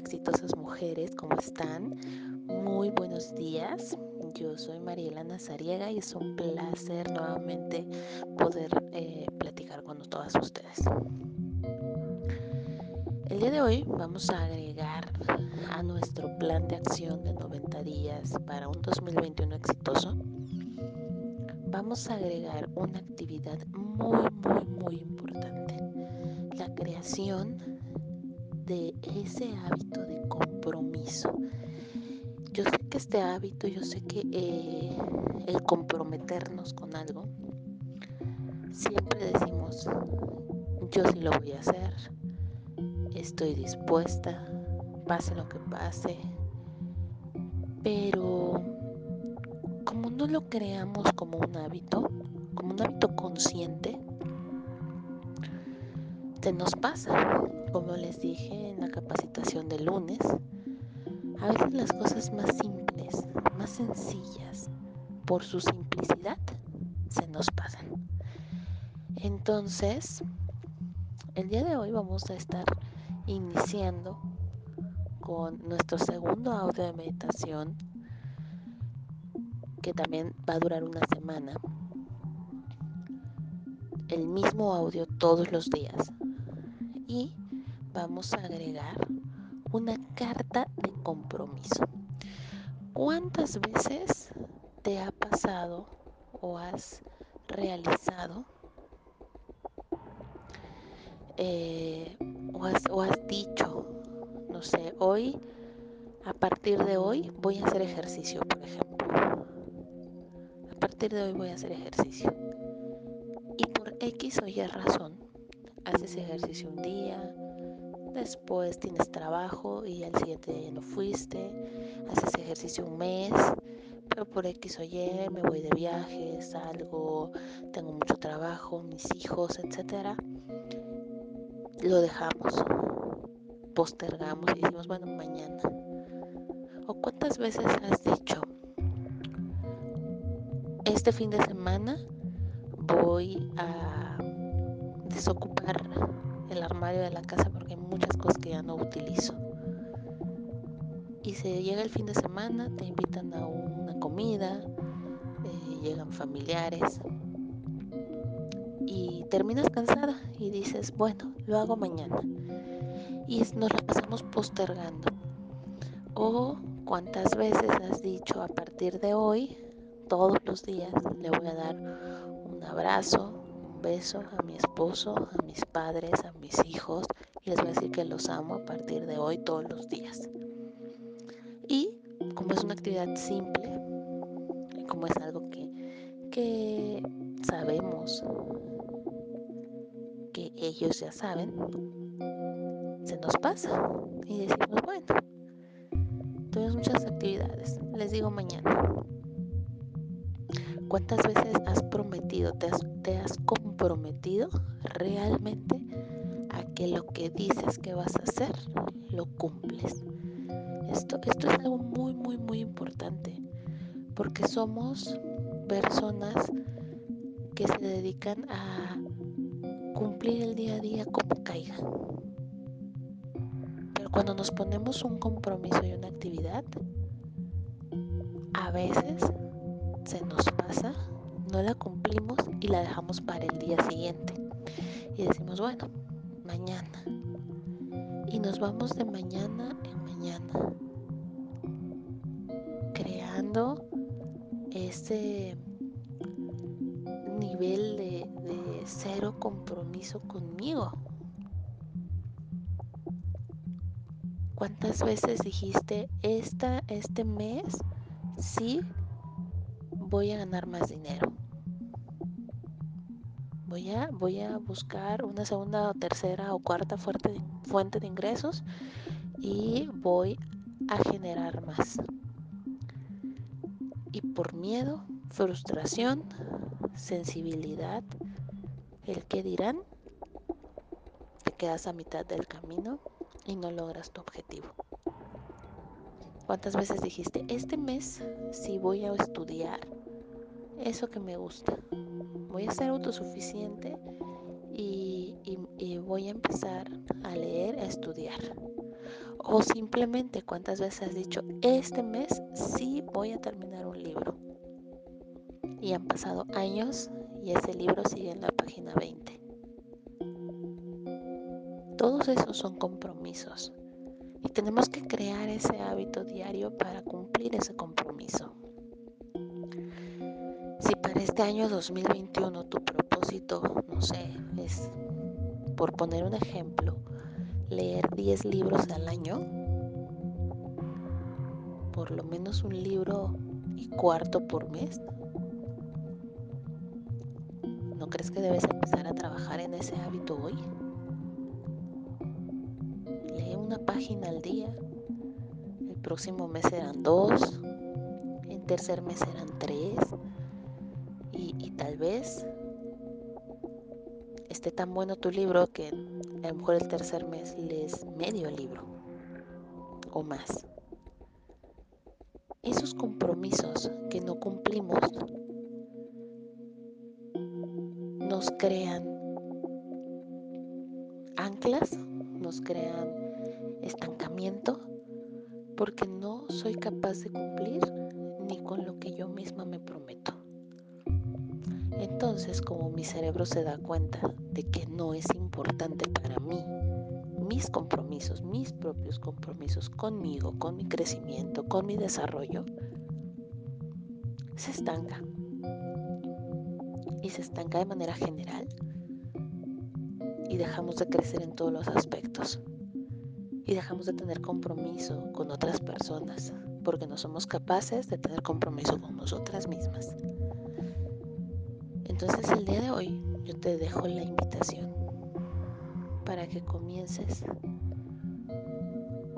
exitosas mujeres, ¿cómo están? Muy buenos días. Yo soy Mariela Nazariega y es un placer nuevamente poder eh, platicar con todas ustedes. El día de hoy vamos a agregar a nuestro plan de acción de 90 días para un 2021 exitoso. Vamos a agregar una actividad muy, muy, muy importante. La creación de ese hábito de compromiso. Yo sé que este hábito, yo sé que eh, el comprometernos con algo, siempre decimos, yo sí lo voy a hacer, estoy dispuesta, pase lo que pase, pero como no lo creamos como un hábito, como un hábito consciente, se nos pasa. Como les dije en la capacitación de lunes, a veces las cosas más simples, más sencillas, por su simplicidad, se nos pasan. Entonces, el día de hoy vamos a estar iniciando con nuestro segundo audio de meditación, que también va a durar una semana. El mismo audio todos los días. Y vamos a agregar una carta de compromiso. ¿Cuántas veces te ha pasado o has realizado eh, o, has, o has dicho, no sé, hoy, a partir de hoy voy a hacer ejercicio, por ejemplo? A partir de hoy voy a hacer ejercicio. Y por X o Y razón, haces ejercicio un día, después tienes trabajo y al siguiente día no fuiste, haces ejercicio un mes, pero por X o Y me voy de viaje, salgo, tengo mucho trabajo, mis hijos, etcétera. Lo dejamos, postergamos y decimos, bueno, mañana. ¿O cuántas veces has dicho, este fin de semana voy a desocupar el armario de la casa porque hay muchas cosas que ya no utilizo. Y se llega el fin de semana, te invitan a una comida, eh, llegan familiares y terminas cansada y dices, bueno, lo hago mañana. Y nos la pasamos postergando. O cuántas veces has dicho a partir de hoy, todos los días, le voy a dar un abrazo, beso a mi esposo, a mis padres, a mis hijos y les voy a decir que los amo a partir de hoy todos los días. Y como es una actividad simple, como es algo que, que sabemos, que ellos ya saben, se nos pasa y decimos, bueno, tenemos muchas actividades, les digo mañana. ¿Cuántas veces has prometido, te has, te has comprometido realmente a que lo que dices que vas a hacer lo cumples? Esto, esto es algo muy, muy, muy importante porque somos personas que se dedican a cumplir el día a día como caiga. Pero cuando nos ponemos un compromiso y una actividad, a veces se nos pasa, no la cumplimos y la dejamos para el día siguiente. Y decimos, bueno, mañana. Y nos vamos de mañana en mañana, creando ese nivel de, cero compromiso conmigo. ¿Cuántas veces dijiste, esta, este mes sí voy a ganar más dinero. Voy a, voy a buscar una segunda o tercera o cuarta fuerte, fuente de ingresos y voy a generar más. Y por miedo, frustración, sensibilidad, el que dirán, te quedas a mitad del camino y no logras tu objetivo. ¿Cuántas veces dijiste, este mes si voy a estudiar eso que me gusta? Voy a ser autosuficiente y, y, voy a empezar a leer, a estudiar. O simplemente cuántas veces has dicho, este mes sí voy a terminar un libro. Y han pasado años y ese libro sigue en la página 20. Todos esos son compromisos. Y tenemos que crear ese hábito diario para cumplir ese compromiso. Si para este año 2021 tu propósito, no sé, es, por poner un ejemplo, leer 10 libros al año, por lo menos un libro y cuarto por mes, ¿no crees que debes empezar a trabajar en ese hábito hoy? Lee una página al día, el próximo mes serán dos, en tercer mes serán tres, tal vez esté tan bueno tu libro que a lo mejor el tercer mes lees medio libro o más. Esos compromisos que no cumplimos nos crean anclas, nos crean estancamiento, porque no soy capaz de cumplir ni con lo que yo misma me prometo. Entonces, como mi cerebro se da cuenta de que no es importante para mí, mis compromisos, mis propios compromisos conmigo, con mi crecimiento, con mi desarrollo, se estanca. Y se estanca de manera general y dejamos de crecer en todos los aspectos. Y dejamos de tener compromiso con otras personas porque no somos capaces de tener compromiso con nosotras mismas. Entonces el día de hoy yo te dejo la invitación para que comiences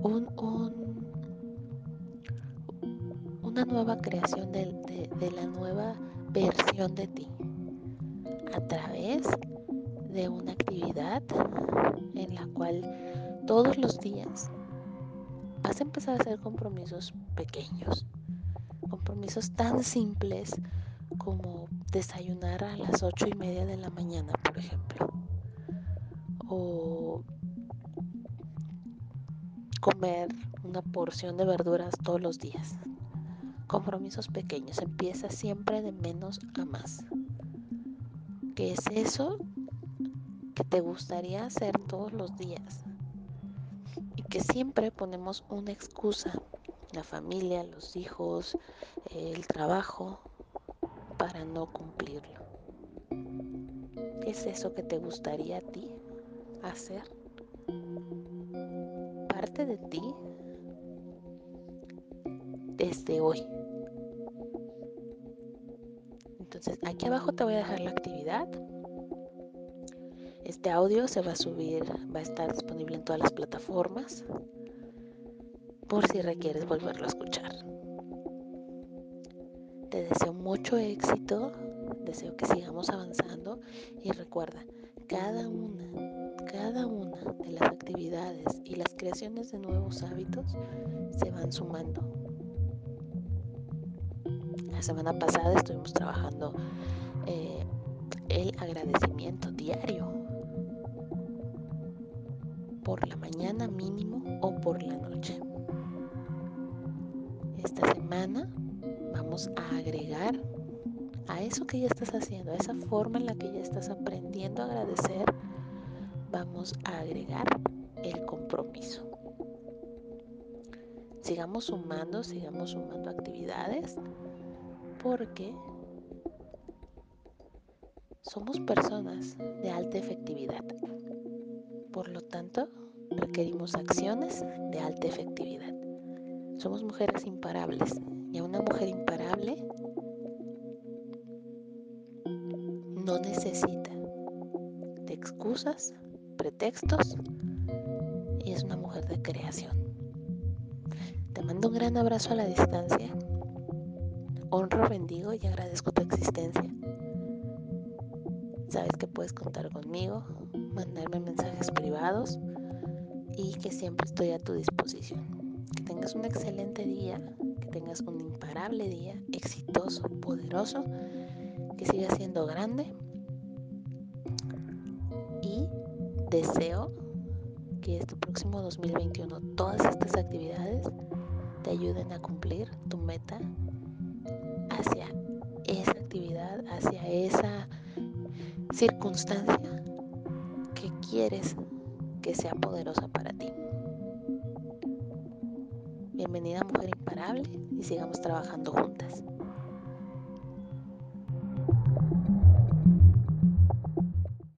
un, un, una nueva creación de la nueva versión de ti a través de una actividad en la cual todos los días vas a empezar a hacer compromisos pequeños, compromisos tan simples como desayunar a las ocho y media de la mañana, por ejemplo, o comer una porción de verduras todos los días. Compromisos pequeños, empieza siempre de menos a más. ¿Qué es eso que te gustaría hacer todos los días? Y que siempre ponemos una excusa, la familia, los hijos, el trabajo, para no cumplirlo. ¿Qué es eso que te gustaría a ti hacer? Parte de ti desde hoy. Entonces, aquí abajo te voy a dejar la actividad. Este audio se va a subir, va a estar disponible en todas las plataformas por si requieres volverlo a escuchar. Te deseo mucho éxito, deseo que sigamos avanzando y recuerda, cada una, cada una de las actividades y las creaciones de nuevos hábitos se van sumando. La semana pasada estuvimos trabajando eh, el agradecimiento diario por la mañana mínimo o por la noche. Esta semana vamos a agregar a eso que ya estás haciendo, a esa forma en la que ya estás aprendiendo a agradecer, vamos a agregar el compromiso. Sigamos sumando, sigamos sumando actividades porque somos personas de alta efectividad. Por lo tanto, requerimos acciones de alta efectividad. Somos mujeres imparables y a una mujer imparable no necesita de excusas, pretextos y es una mujer de creación. Te mando un gran abrazo a la distancia. Honro, bendigo y agradezco tu existencia. Sabes que puedes contar conmigo, mandarme mensajes privados y que siempre estoy a tu disposición. Que tengas un excelente día, tengas un imparable día, exitoso, poderoso que siga siendo grande. Y deseo que este próximo 2021 todas estas actividades te ayuden a cumplir tu meta hacia esa actividad, hacia esa circunstancia que quieres que sea poderosa para Bienvenida mujer imparable y sigamos trabajando juntas.